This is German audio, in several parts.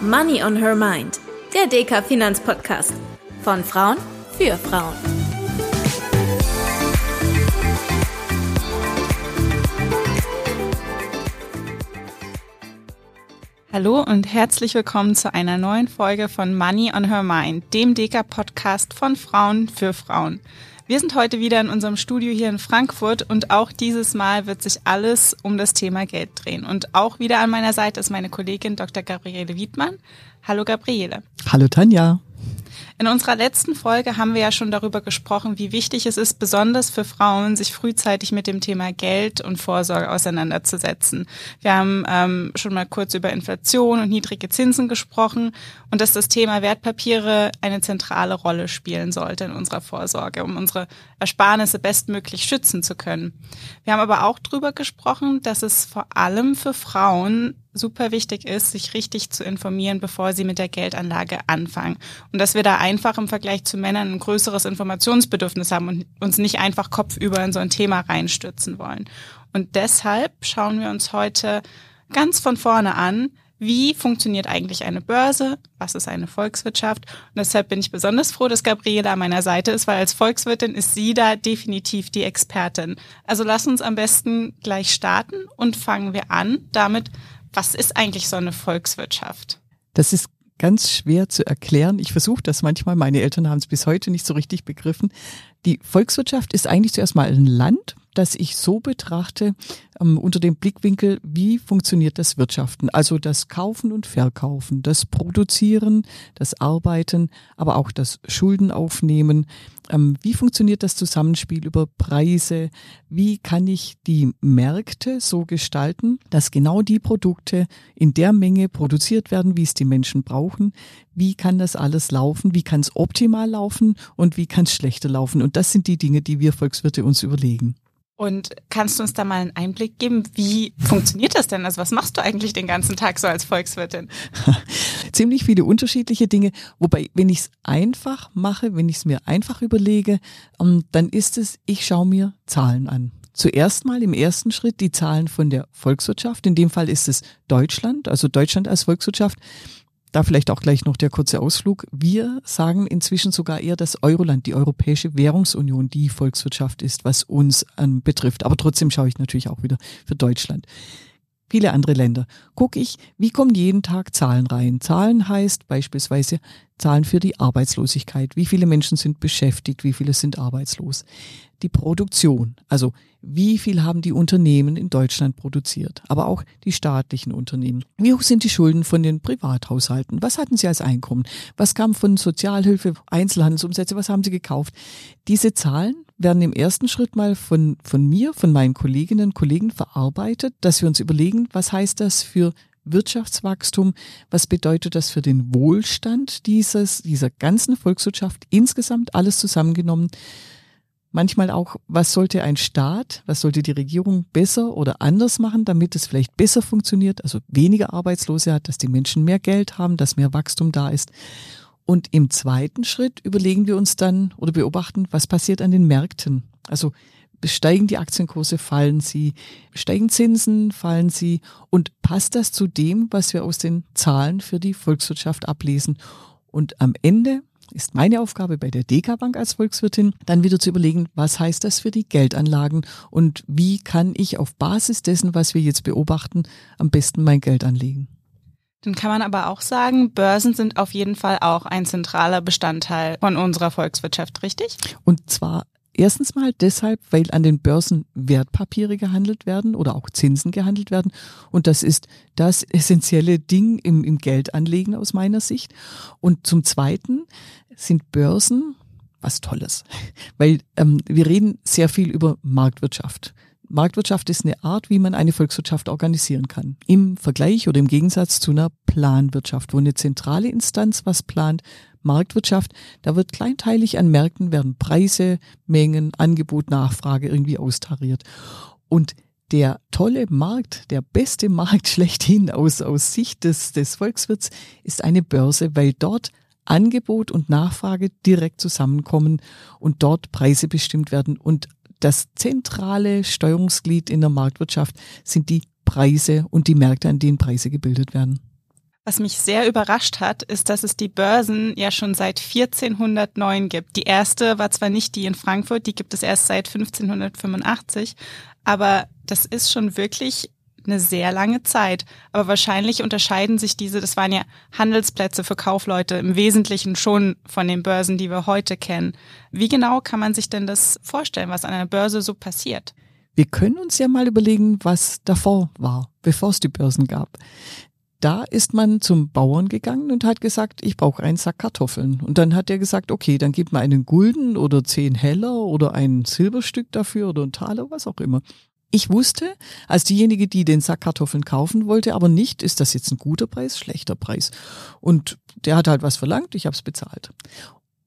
Money on Her Mind, der DK Finanzpodcast. Von Frauen für Frauen. Hallo und herzlich willkommen zu einer neuen Folge von Money on Her Mind, dem DK-Podcast von Frauen für Frauen. Wir sind heute wieder in unserem Studio hier in Frankfurt und auch dieses Mal wird sich alles um das Thema Geld drehen. Und auch wieder an meiner Seite ist meine Kollegin Dr. Gabriele Wiedmann. Hallo Gabriele. Hallo Tanja. In unserer letzten Folge haben wir ja schon darüber gesprochen, wie wichtig es ist, besonders für Frauen, sich frühzeitig mit dem Thema Geld und Vorsorge auseinanderzusetzen. Wir haben ähm, schon mal kurz über Inflation und niedrige Zinsen gesprochen und dass das Thema Wertpapiere eine zentrale Rolle spielen sollte in unserer Vorsorge, um unsere Ersparnisse bestmöglich schützen zu können. Wir haben aber auch darüber gesprochen, dass es vor allem für Frauen super wichtig ist, sich richtig zu informieren, bevor sie mit der Geldanlage anfangen. Und dass wir da einfach im Vergleich zu Männern ein größeres Informationsbedürfnis haben und uns nicht einfach kopfüber in so ein Thema reinstürzen wollen. Und deshalb schauen wir uns heute ganz von vorne an, wie funktioniert eigentlich eine Börse? Was ist eine Volkswirtschaft? Und deshalb bin ich besonders froh, dass Gabriele an meiner Seite ist, weil als Volkswirtin ist sie da definitiv die Expertin. Also lass uns am besten gleich starten und fangen wir an damit, was ist eigentlich so eine Volkswirtschaft? Das ist ganz schwer zu erklären. Ich versuche das manchmal. Meine Eltern haben es bis heute nicht so richtig begriffen. Die Volkswirtschaft ist eigentlich zuerst mal ein Land, das ich so betrachte ähm, unter dem Blickwinkel, wie funktioniert das Wirtschaften? Also das Kaufen und Verkaufen, das Produzieren, das Arbeiten, aber auch das Schuldenaufnehmen. Ähm, wie funktioniert das Zusammenspiel über Preise? Wie kann ich die Märkte so gestalten, dass genau die Produkte in der Menge produziert werden, wie es die Menschen brauchen? Wie kann das alles laufen? Wie kann es optimal laufen? Und wie kann es schlechter laufen? Und das sind die Dinge, die wir Volkswirte uns überlegen. Und kannst du uns da mal einen Einblick geben? Wie funktioniert das denn? Also was machst du eigentlich den ganzen Tag so als Volkswirtin? Ziemlich viele unterschiedliche Dinge. Wobei, wenn ich es einfach mache, wenn ich es mir einfach überlege, ähm, dann ist es, ich schaue mir Zahlen an. Zuerst mal im ersten Schritt die Zahlen von der Volkswirtschaft. In dem Fall ist es Deutschland, also Deutschland als Volkswirtschaft. Da vielleicht auch gleich noch der kurze Ausflug. Wir sagen inzwischen sogar eher, dass Euroland, die Europäische Währungsunion, die Volkswirtschaft ist, was uns ähm, betrifft. Aber trotzdem schaue ich natürlich auch wieder für Deutschland. Viele andere Länder. Gucke ich, wie kommen jeden Tag Zahlen rein? Zahlen heißt beispielsweise Zahlen für die Arbeitslosigkeit. Wie viele Menschen sind beschäftigt? Wie viele sind arbeitslos? Die Produktion. Also wie viel haben die Unternehmen in Deutschland produziert, aber auch die staatlichen Unternehmen. Wie hoch sind die Schulden von den Privathaushalten? Was hatten sie als Einkommen? Was kam von Sozialhilfe, Einzelhandelsumsätze? Was haben sie gekauft? Diese Zahlen werden im ersten Schritt mal von, von mir, von meinen Kolleginnen und Kollegen verarbeitet, dass wir uns überlegen, was heißt das für Wirtschaftswachstum, was bedeutet das für den Wohlstand dieses, dieser ganzen Volkswirtschaft? Insgesamt alles zusammengenommen. Manchmal auch, was sollte ein Staat, was sollte die Regierung besser oder anders machen, damit es vielleicht besser funktioniert, also weniger Arbeitslose hat, dass die Menschen mehr Geld haben, dass mehr Wachstum da ist. Und im zweiten Schritt überlegen wir uns dann oder beobachten, was passiert an den Märkten. Also steigen die Aktienkurse, fallen sie, steigen Zinsen, fallen sie und passt das zu dem, was wir aus den Zahlen für die Volkswirtschaft ablesen? Und am Ende ist meine Aufgabe bei der DK Bank als Volkswirtin, dann wieder zu überlegen, was heißt das für die Geldanlagen und wie kann ich auf Basis dessen, was wir jetzt beobachten, am besten mein Geld anlegen. Dann kann man aber auch sagen, Börsen sind auf jeden Fall auch ein zentraler Bestandteil von unserer Volkswirtschaft, richtig? Und zwar Erstens mal deshalb, weil an den Börsen Wertpapiere gehandelt werden oder auch Zinsen gehandelt werden. Und das ist das essentielle Ding im, im Geldanlegen aus meiner Sicht. Und zum Zweiten sind Börsen was Tolles, weil ähm, wir reden sehr viel über Marktwirtschaft. Marktwirtschaft ist eine Art, wie man eine Volkswirtschaft organisieren kann. Im Vergleich oder im Gegensatz zu einer Planwirtschaft, wo eine zentrale Instanz was plant, Marktwirtschaft, da wird kleinteilig an Märkten werden Preise, Mengen, Angebot, Nachfrage irgendwie austariert. Und der tolle Markt, der beste Markt schlechthin aus, aus Sicht des, des Volkswirts ist eine Börse, weil dort Angebot und Nachfrage direkt zusammenkommen und dort Preise bestimmt werden. Und das zentrale Steuerungsglied in der Marktwirtschaft sind die Preise und die Märkte, an denen Preise gebildet werden. Was mich sehr überrascht hat, ist, dass es die Börsen ja schon seit 1409 gibt. Die erste war zwar nicht die in Frankfurt, die gibt es erst seit 1585, aber das ist schon wirklich eine sehr lange Zeit. Aber wahrscheinlich unterscheiden sich diese, das waren ja Handelsplätze für Kaufleute im Wesentlichen schon von den Börsen, die wir heute kennen. Wie genau kann man sich denn das vorstellen, was an einer Börse so passiert? Wir können uns ja mal überlegen, was davor war, bevor es die Börsen gab da ist man zum Bauern gegangen und hat gesagt, ich brauche einen Sack Kartoffeln. Und dann hat er gesagt, okay, dann gib mir einen Gulden oder zehn Heller oder ein Silberstück dafür oder ein Taler, was auch immer. Ich wusste, als diejenige, die den Sack Kartoffeln kaufen wollte, aber nicht, ist das jetzt ein guter Preis, schlechter Preis. Und der hat halt was verlangt, ich habe es bezahlt.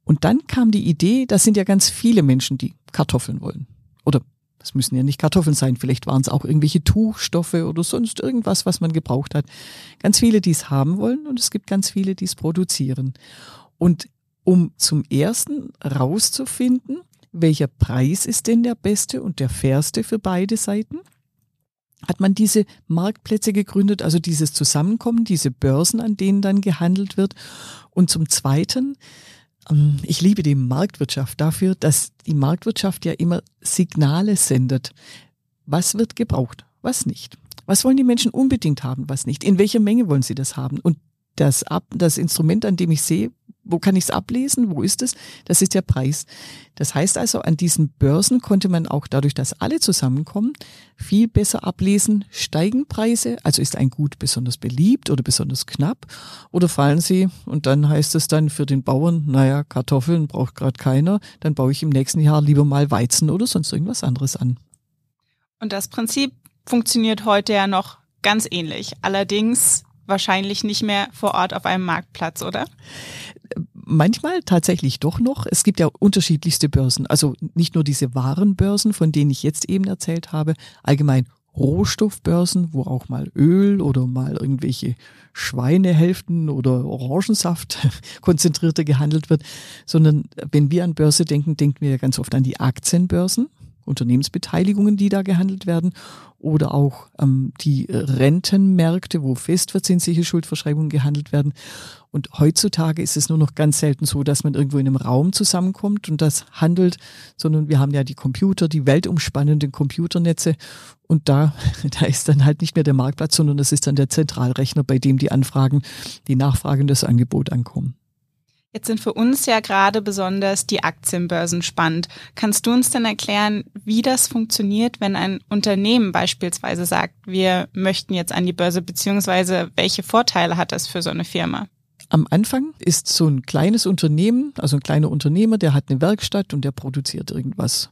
Und dann kam die Idee, das sind ja ganz viele Menschen, die Kartoffeln wollen. Oder das müssen ja nicht Kartoffeln sein, vielleicht waren es auch irgendwelche Tuchstoffe oder sonst irgendwas, was man gebraucht hat. Ganz viele, die es haben wollen und es gibt ganz viele, die es produzieren. Und um zum ersten rauszufinden, welcher Preis ist denn der beste und der fairste für beide Seiten, hat man diese Marktplätze gegründet, also dieses Zusammenkommen, diese Börsen, an denen dann gehandelt wird. Und zum Zweiten ähm, ich liebe die Marktwirtschaft dafür, dass die Marktwirtschaft ja immer Signale sendet. Was wird gebraucht, was nicht? Was wollen die Menschen unbedingt haben, was nicht? In welcher Menge wollen sie das haben? Und das, das Instrument, an dem ich sehe, wo kann ich es ablesen? Wo ist es? Das ist der Preis. Das heißt also, an diesen Börsen konnte man auch dadurch, dass alle zusammenkommen, viel besser ablesen, steigen Preise, also ist ein Gut besonders beliebt oder besonders knapp oder fallen sie und dann heißt es dann für den Bauern, naja, Kartoffeln braucht gerade keiner, dann baue ich im nächsten Jahr lieber mal Weizen oder sonst irgendwas anderes an. Und das Prinzip funktioniert heute ja noch ganz ähnlich. Allerdings wahrscheinlich nicht mehr vor Ort auf einem Marktplatz, oder? Manchmal tatsächlich doch noch. Es gibt ja unterschiedlichste Börsen. Also nicht nur diese Warenbörsen, von denen ich jetzt eben erzählt habe, allgemein Rohstoffbörsen, wo auch mal Öl oder mal irgendwelche Schweinehälften oder Orangensaft konzentrierter gehandelt wird, sondern wenn wir an Börse denken, denken wir ja ganz oft an die Aktienbörsen. Unternehmensbeteiligungen, die da gehandelt werden, oder auch ähm, die Rentenmärkte, wo festverzinsliche Schuldverschreibungen gehandelt werden. Und heutzutage ist es nur noch ganz selten so, dass man irgendwo in einem Raum zusammenkommt und das handelt, sondern wir haben ja die Computer, die weltumspannenden Computernetze und da, da ist dann halt nicht mehr der Marktplatz, sondern das ist dann der Zentralrechner, bei dem die Anfragen, die Nachfragen das Angebot ankommen. Jetzt sind für uns ja gerade besonders die Aktienbörsen spannend. Kannst du uns denn erklären, wie das funktioniert, wenn ein Unternehmen beispielsweise sagt, wir möchten jetzt an die Börse, beziehungsweise welche Vorteile hat das für so eine Firma? Am Anfang ist so ein kleines Unternehmen, also ein kleiner Unternehmer, der hat eine Werkstatt und der produziert irgendwas.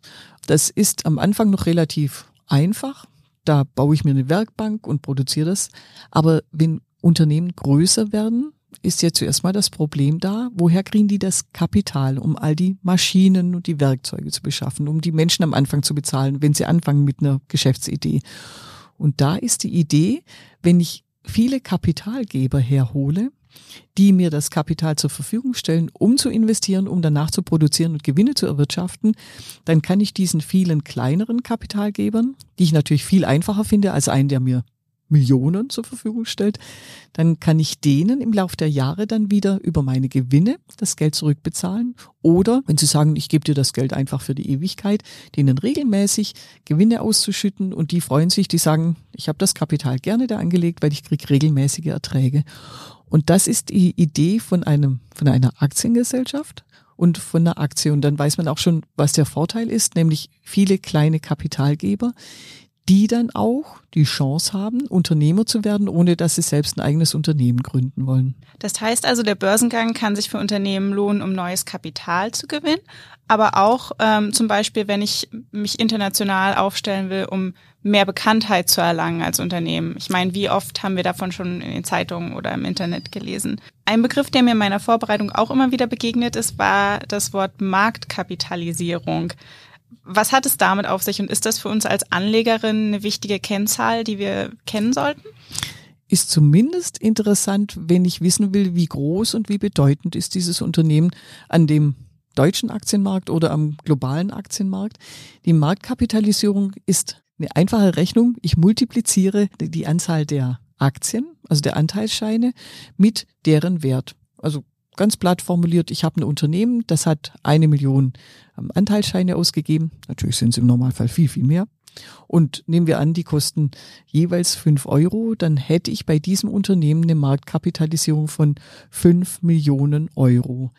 Das ist am Anfang noch relativ einfach. Da baue ich mir eine Werkbank und produziere das. Aber wenn Unternehmen größer werden, ist ja zuerst mal das Problem da, woher kriegen die das Kapital, um all die Maschinen und die Werkzeuge zu beschaffen, um die Menschen am Anfang zu bezahlen, wenn sie anfangen mit einer Geschäftsidee. Und da ist die Idee, wenn ich viele Kapitalgeber herhole, die mir das Kapital zur Verfügung stellen, um zu investieren, um danach zu produzieren und Gewinne zu erwirtschaften, dann kann ich diesen vielen kleineren Kapitalgebern, die ich natürlich viel einfacher finde als einen, der mir Millionen zur Verfügung stellt, dann kann ich denen im Laufe der Jahre dann wieder über meine Gewinne das Geld zurückbezahlen. Oder wenn sie sagen, ich gebe dir das Geld einfach für die Ewigkeit, denen regelmäßig Gewinne auszuschütten und die freuen sich, die sagen, ich habe das Kapital gerne da angelegt, weil ich kriege regelmäßige Erträge. Und das ist die Idee von einem, von einer Aktiengesellschaft und von einer Aktie. Und dann weiß man auch schon, was der Vorteil ist, nämlich viele kleine Kapitalgeber, die dann auch die Chance haben, Unternehmer zu werden, ohne dass sie selbst ein eigenes Unternehmen gründen wollen. Das heißt also, der Börsengang kann sich für Unternehmen lohnen, um neues Kapital zu gewinnen, aber auch ähm, zum Beispiel, wenn ich mich international aufstellen will, um mehr Bekanntheit zu erlangen als Unternehmen. Ich meine, wie oft haben wir davon schon in den Zeitungen oder im Internet gelesen? Ein Begriff, der mir in meiner Vorbereitung auch immer wieder begegnet ist, war das Wort Marktkapitalisierung. Was hat es damit auf sich und ist das für uns als Anlegerin eine wichtige Kennzahl, die wir kennen sollten? Ist zumindest interessant, wenn ich wissen will, wie groß und wie bedeutend ist dieses Unternehmen an dem deutschen Aktienmarkt oder am globalen Aktienmarkt. Die Marktkapitalisierung ist eine einfache Rechnung. Ich multipliziere die Anzahl der Aktien, also der Anteilsscheine, mit deren Wert. Also ganz platt formuliert, ich habe ein Unternehmen, das hat eine Million ähm, Anteilsscheine ausgegeben. Natürlich sind es im Normalfall viel, viel mehr. Und nehmen wir an, die kosten jeweils fünf Euro, dann hätte ich bei diesem Unternehmen eine Marktkapitalisierung von fünf Millionen Euro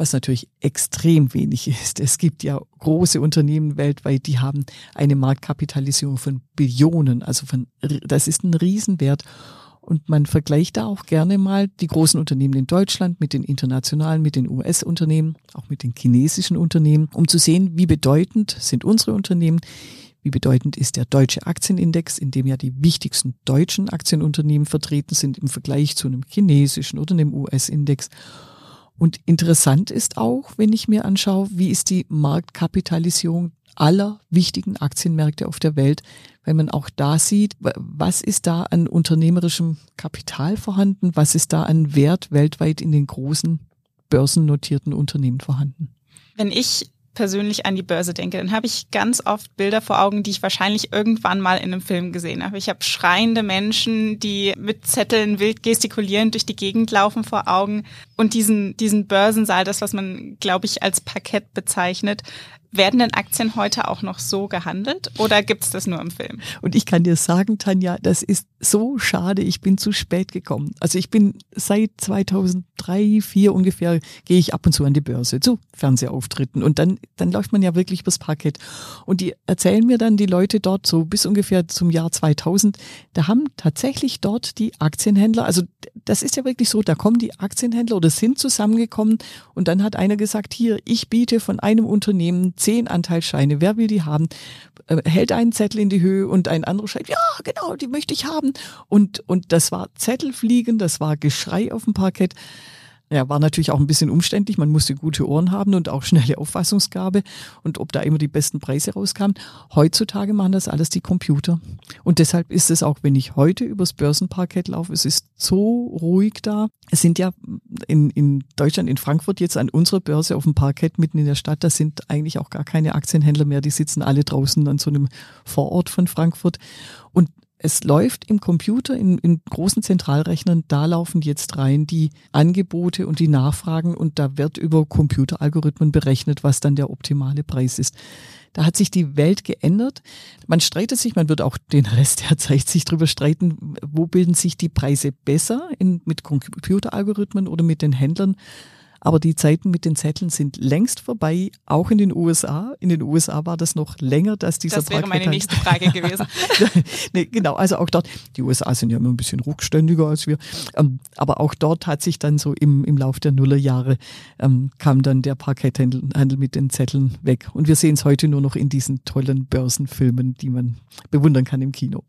was natürlich extrem wenig ist. Es gibt ja große Unternehmen weltweit, die haben eine Marktkapitalisierung von Billionen, also von, das ist ein Riesenwert. Und man vergleicht da auch gerne mal die großen Unternehmen in Deutschland mit den internationalen, mit den US-Unternehmen, auch mit den chinesischen Unternehmen, um zu sehen, wie bedeutend sind unsere Unternehmen, wie bedeutend ist der deutsche Aktienindex, in dem ja die wichtigsten deutschen Aktienunternehmen vertreten sind im Vergleich zu einem chinesischen oder einem US-Index. Und interessant ist auch, wenn ich mir anschaue, wie ist die Marktkapitalisierung aller wichtigen Aktienmärkte auf der Welt, wenn man auch da sieht, was ist da an unternehmerischem Kapital vorhanden, was ist da an Wert weltweit in den großen börsennotierten Unternehmen vorhanden. Wenn ich persönlich an die Börse denke, dann habe ich ganz oft Bilder vor Augen, die ich wahrscheinlich irgendwann mal in einem Film gesehen habe. Ich habe schreiende Menschen, die mit Zetteln wild gestikulierend durch die Gegend laufen vor Augen und diesen, diesen Börsensaal, das, was man, glaube ich, als Parkett bezeichnet. Werden denn Aktien heute auch noch so gehandelt oder gibt's das nur im Film? Und ich kann dir sagen, Tanja, das ist so schade, ich bin zu spät gekommen. Also ich bin seit 2003, 4 ungefähr, gehe ich ab und zu an die Börse zu Fernsehauftritten und dann, dann läuft man ja wirklich übers Parkett. Und die erzählen mir dann die Leute dort so bis ungefähr zum Jahr 2000, da haben tatsächlich dort die Aktienhändler, also das ist ja wirklich so, da kommen die Aktienhändler oder sind zusammengekommen und dann hat einer gesagt, hier, ich biete von einem Unternehmen zehn Anteilsscheine, wer will die haben? Äh, hält einen Zettel in die Höhe und ein anderer schreibt, ja, genau, die möchte ich haben. Und, und das war Zettelfliegen, das war Geschrei auf dem Parkett. Ja, war natürlich auch ein bisschen umständlich. Man musste gute Ohren haben und auch schnelle Auffassungsgabe und ob da immer die besten Preise rauskamen. Heutzutage machen das alles die Computer. Und deshalb ist es auch, wenn ich heute übers Börsenparkett laufe, es ist so ruhig da. Es sind ja in, in Deutschland, in Frankfurt jetzt an unserer Börse auf dem Parkett mitten in der Stadt, da sind eigentlich auch gar keine Aktienhändler mehr. Die sitzen alle draußen an so einem Vorort von Frankfurt. Und es läuft im Computer, in, in großen Zentralrechnern, da laufen jetzt rein die Angebote und die Nachfragen und da wird über Computeralgorithmen berechnet, was dann der optimale Preis ist. Da hat sich die Welt geändert. Man streitet sich, man wird auch den Rest der Zeit sich drüber streiten, wo bilden sich die Preise besser in, mit Computeralgorithmen oder mit den Händlern. Aber die Zeiten mit den Zetteln sind längst vorbei, auch in den USA. In den USA war das noch länger, dass dieser Das wäre meine nächste Frage gewesen. nee, genau, also auch dort, die USA sind ja immer ein bisschen rückständiger als wir, ähm, aber auch dort hat sich dann so im, im Lauf der Nullerjahre ähm, kam dann der Parketthandel mit den Zetteln weg. Und wir sehen es heute nur noch in diesen tollen Börsenfilmen, die man bewundern kann im Kino.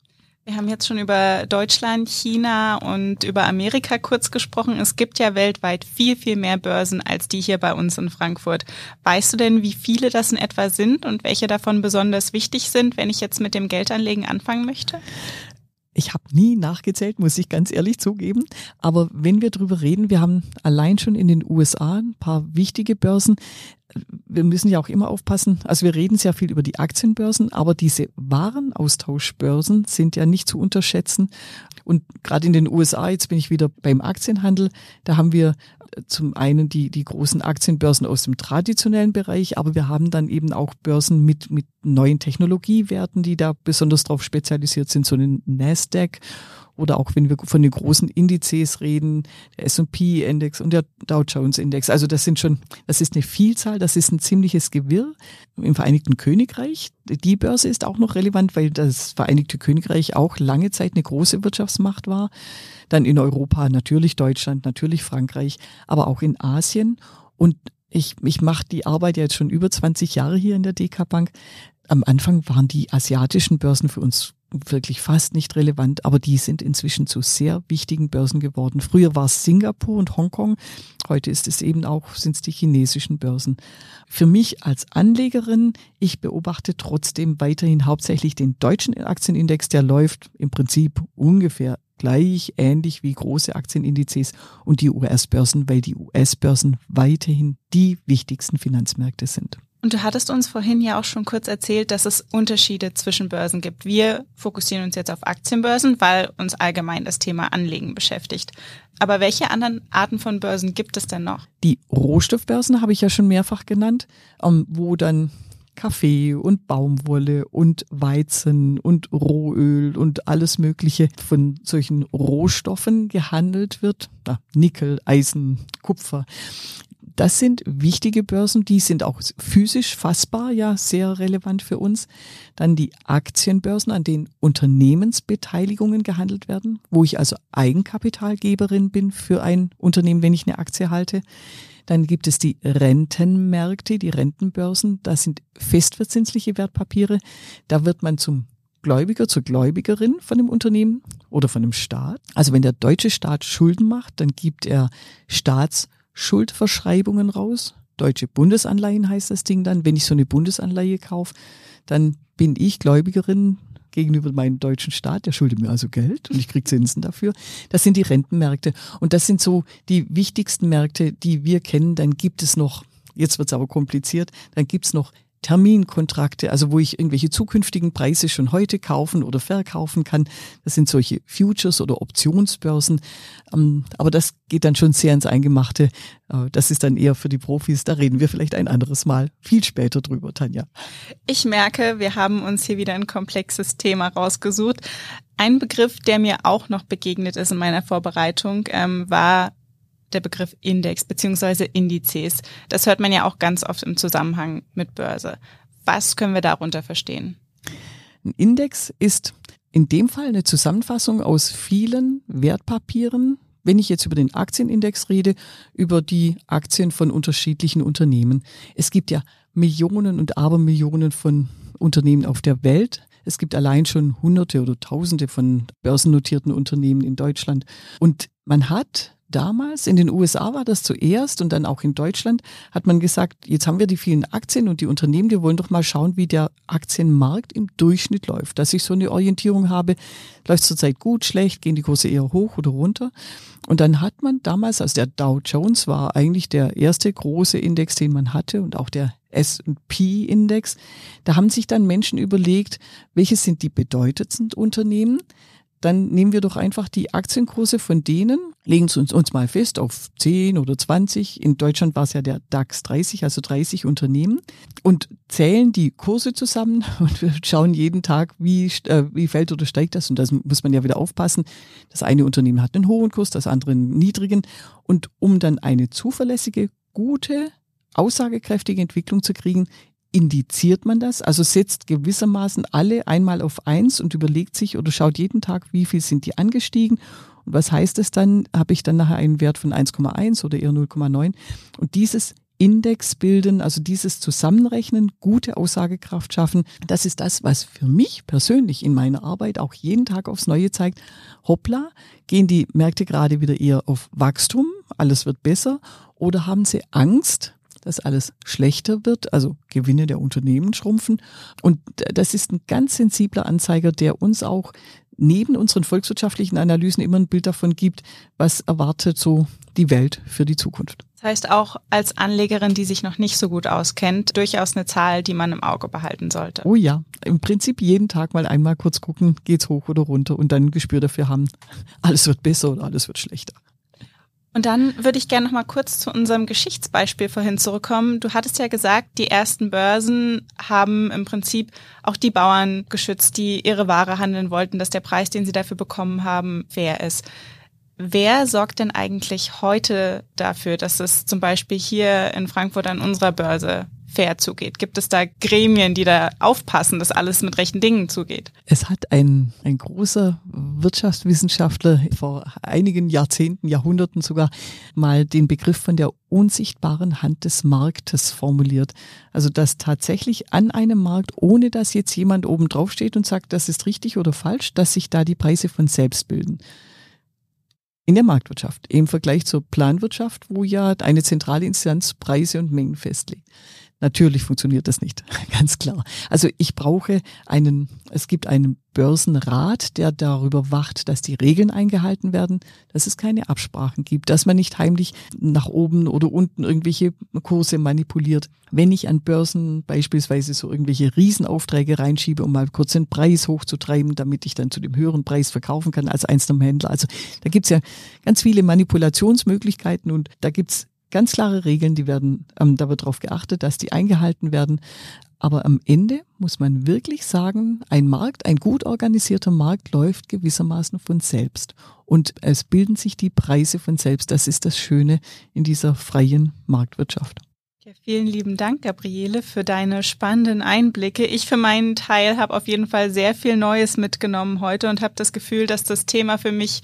Wir haben jetzt schon über Deutschland, China und über Amerika kurz gesprochen. Es gibt ja weltweit viel, viel mehr Börsen als die hier bei uns in Frankfurt. Weißt du denn, wie viele das in etwa sind und welche davon besonders wichtig sind, wenn ich jetzt mit dem Geldanlegen anfangen möchte? Ich habe nie nachgezählt, muss ich ganz ehrlich zugeben. Aber wenn wir drüber reden, wir haben allein schon in den USA ein paar wichtige Börsen wir müssen ja auch immer aufpassen. Also wir reden sehr viel über die Aktienbörsen, aber diese Warenaustauschbörsen sind ja nicht zu unterschätzen. Und gerade in den USA, jetzt bin ich wieder beim Aktienhandel, da haben wir zum einen die, die großen Aktienbörsen aus dem traditionellen Bereich, aber wir haben dann eben auch Börsen mit, mit neuen Technologiewerten, die da besonders drauf spezialisiert sind, so einen Nasdaq oder auch wenn wir von den großen Indizes reden, der S&P-Index und der Dow Jones-Index. Also das sind schon, das ist eine Vielzahl, das ist ein ziemliches Gewirr. Im Vereinigten Königreich, die Börse ist auch noch relevant, weil das Vereinigte Königreich auch lange Zeit eine große Wirtschaftsmacht war. Dann in Europa natürlich Deutschland, natürlich Frankreich, aber auch in Asien. Und ich, ich mache die Arbeit jetzt schon über 20 Jahre hier in der DK Bank. Am Anfang waren die asiatischen Börsen für uns wirklich fast nicht relevant, aber die sind inzwischen zu sehr wichtigen Börsen geworden. Früher war es Singapur und Hongkong, heute ist es eben auch, sind es die chinesischen Börsen. Für mich als Anlegerin, ich beobachte trotzdem weiterhin hauptsächlich den deutschen Aktienindex, der läuft im Prinzip ungefähr gleich ähnlich wie große Aktienindizes und die US-Börsen, weil die US-Börsen weiterhin die wichtigsten Finanzmärkte sind. Und du hattest uns vorhin ja auch schon kurz erzählt, dass es Unterschiede zwischen Börsen gibt. Wir fokussieren uns jetzt auf Aktienbörsen, weil uns allgemein das Thema Anlegen beschäftigt. Aber welche anderen Arten von Börsen gibt es denn noch? Die Rohstoffbörsen habe ich ja schon mehrfach genannt, ähm, wo dann Kaffee und Baumwolle und Weizen und Rohöl und alles Mögliche von solchen Rohstoffen gehandelt wird. Nickel, Eisen, Kupfer. Das sind wichtige Börsen, die sind auch physisch fassbar, ja, sehr relevant für uns. Dann die Aktienbörsen, an denen Unternehmensbeteiligungen gehandelt werden, wo ich also Eigenkapitalgeberin bin für ein Unternehmen, wenn ich eine Aktie halte. Dann gibt es die Rentenmärkte, die Rentenbörsen. Das sind festverzinsliche Wertpapiere. Da wird man zum Gläubiger zur Gläubigerin von dem Unternehmen oder von dem Staat. Also wenn der deutsche Staat Schulden macht, dann gibt er Staats Schuldverschreibungen raus. Deutsche Bundesanleihen heißt das Ding dann. Wenn ich so eine Bundesanleihe kaufe, dann bin ich Gläubigerin gegenüber meinem deutschen Staat, der schuldet mir also Geld und ich kriege Zinsen dafür. Das sind die Rentenmärkte. Und das sind so die wichtigsten Märkte, die wir kennen. Dann gibt es noch, jetzt wird es aber kompliziert, dann gibt es noch Terminkontrakte, also wo ich irgendwelche zukünftigen Preise schon heute kaufen oder verkaufen kann. Das sind solche Futures oder Optionsbörsen. Ähm, aber das geht dann schon sehr ins Eingemachte. Äh, das ist dann eher für die Profis. Da reden wir vielleicht ein anderes Mal viel später drüber, Tanja. Ich merke, wir haben uns hier wieder ein komplexes Thema rausgesucht. Ein Begriff, der mir auch noch begegnet ist in meiner Vorbereitung, ähm, war der Begriff Index beziehungsweise Indizes. Das hört man ja auch ganz oft im Zusammenhang mit Börse. Was können wir darunter verstehen? Ein Index ist in dem Fall eine Zusammenfassung aus vielen Wertpapieren. Wenn ich jetzt über den Aktienindex rede, über die Aktien von unterschiedlichen Unternehmen. Es gibt ja Millionen und Abermillionen von Unternehmen auf der Welt. Es gibt allein schon Hunderte oder Tausende von börsennotierten Unternehmen in Deutschland. Und man hat damals, in den USA war das zuerst und dann auch in Deutschland, hat man gesagt, jetzt haben wir die vielen Aktien und die Unternehmen, wir wollen doch mal schauen, wie der Aktienmarkt im Durchschnitt läuft. Dass ich so eine Orientierung habe, läuft zurzeit gut, schlecht, gehen die Kurse eher hoch oder runter. Und dann hat man damals, also der Dow Jones war eigentlich der erste große Index, den man hatte und auch der S&P-Index. Da haben sich dann Menschen überlegt, welche sind die bedeutendsten Unternehmen, dann nehmen wir doch einfach die Aktienkurse von denen, legen es uns, uns mal fest auf 10 oder 20. In Deutschland war es ja der DAX 30, also 30 Unternehmen und zählen die Kurse zusammen und wir schauen jeden Tag, wie, äh, wie fällt oder steigt das. Und das muss man ja wieder aufpassen. Das eine Unternehmen hat einen hohen Kurs, das andere einen niedrigen. Und um dann eine zuverlässige, gute, aussagekräftige Entwicklung zu kriegen, indiziert man das, also setzt gewissermaßen alle einmal auf eins und überlegt sich oder schaut jeden Tag, wie viel sind die angestiegen? Und was heißt es dann, habe ich dann nachher einen Wert von 1,1 oder eher 0,9 und dieses Index bilden, also dieses Zusammenrechnen, gute Aussagekraft schaffen, das ist das, was für mich persönlich in meiner Arbeit auch jeden Tag aufs Neue zeigt. Hoppla, gehen die Märkte gerade wieder eher auf Wachstum, alles wird besser? Oder haben sie Angst, dass alles schlechter wird, also Gewinne der Unternehmen schrumpfen. Und das ist ein ganz sensibler Anzeiger, der uns auch neben unseren volkswirtschaftlichen Analysen immer ein Bild davon gibt, was erwartet so die Welt für die Zukunft. Das heißt auch als Anlegerin, die sich noch nicht so gut auskennt, durchaus eine Zahl, die man im Auge behalten sollte. Oh ja, im Prinzip jeden Tag mal einmal kurz gucken, geht's hoch oder runter und dann ein Gespür dafür haben, alles wird besser oder alles wird schlechter. Und dann würde ich gerne noch mal kurz zu unserem Geschichtsbeispiel vorhin zurückkommen. Du hattest ja gesagt, die ersten Börsen haben im Prinzip auch die Bauern geschützt, die ihre Ware handeln wollten, dass der Preis, den sie dafür bekommen haben, fair ist. Wer sorgt denn eigentlich heute dafür, dass es zum Beispiel hier in Frankfurt an unserer Börse fair zugeht? Gibt es da Gremien, die da aufpassen, dass alles mit rechten Dingen zugeht? Es hat ein, ein großer Wirtschaftswissenschaftler vor einigen Jahrzehnten, Jahrhunderten sogar mal den Begriff von der unsichtbaren Hand des Marktes formuliert. Also dass tatsächlich an einem Markt, ohne dass jetzt jemand oben drauf steht und sagt, das ist richtig oder falsch, dass sich da die Preise von selbst bilden in der Marktwirtschaft im Vergleich zur Planwirtschaft, wo ja eine zentrale Instanz Preise und Mengen festlegt. Natürlich funktioniert das nicht, ganz klar. Also ich brauche einen, es gibt einen Börsenrat, der darüber wacht, dass die Regeln eingehalten werden, dass es keine Absprachen gibt, dass man nicht heimlich nach oben oder unten irgendwelche Kurse manipuliert. Wenn ich an Börsen beispielsweise so irgendwelche Riesenaufträge reinschiebe, um mal kurz den Preis hochzutreiben, damit ich dann zu dem höheren Preis verkaufen kann als einzelner Händler. Also da gibt's ja ganz viele Manipulationsmöglichkeiten und da gibt's ganz klare Regeln, die werden, ähm, da wird darauf geachtet, dass die eingehalten werden. Aber am Ende muss man wirklich sagen, ein Markt, ein gut organisierter Markt läuft gewissermaßen von selbst. Und es bilden sich die Preise von selbst. Das ist das Schöne in dieser freien Marktwirtschaft. Ja, vielen lieben Dank, Gabriele, für deine spannenden Einblicke. Ich für meinen Teil habe auf jeden Fall sehr viel Neues mitgenommen heute und habe das Gefühl, dass das Thema für mich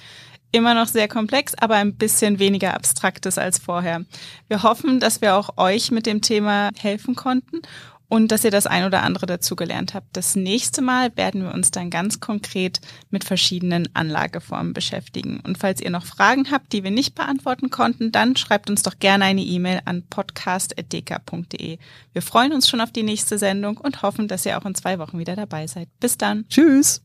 immer noch sehr komplex, aber ein bisschen weniger abstrakt ist als vorher. Wir hoffen, dass wir auch euch mit dem Thema helfen konnten und dass ihr das ein oder andere dazugelernt habt. Das nächste Mal werden wir uns dann ganz konkret mit verschiedenen Anlageformen beschäftigen. Und falls ihr noch Fragen habt, die wir nicht beantworten konnten, dann schreibt uns doch gerne eine E-Mail an podcast.dk.de. Wir freuen uns schon auf die nächste Sendung und hoffen, dass ihr auch in zwei Wochen wieder dabei seid. Bis dann. Tschüss.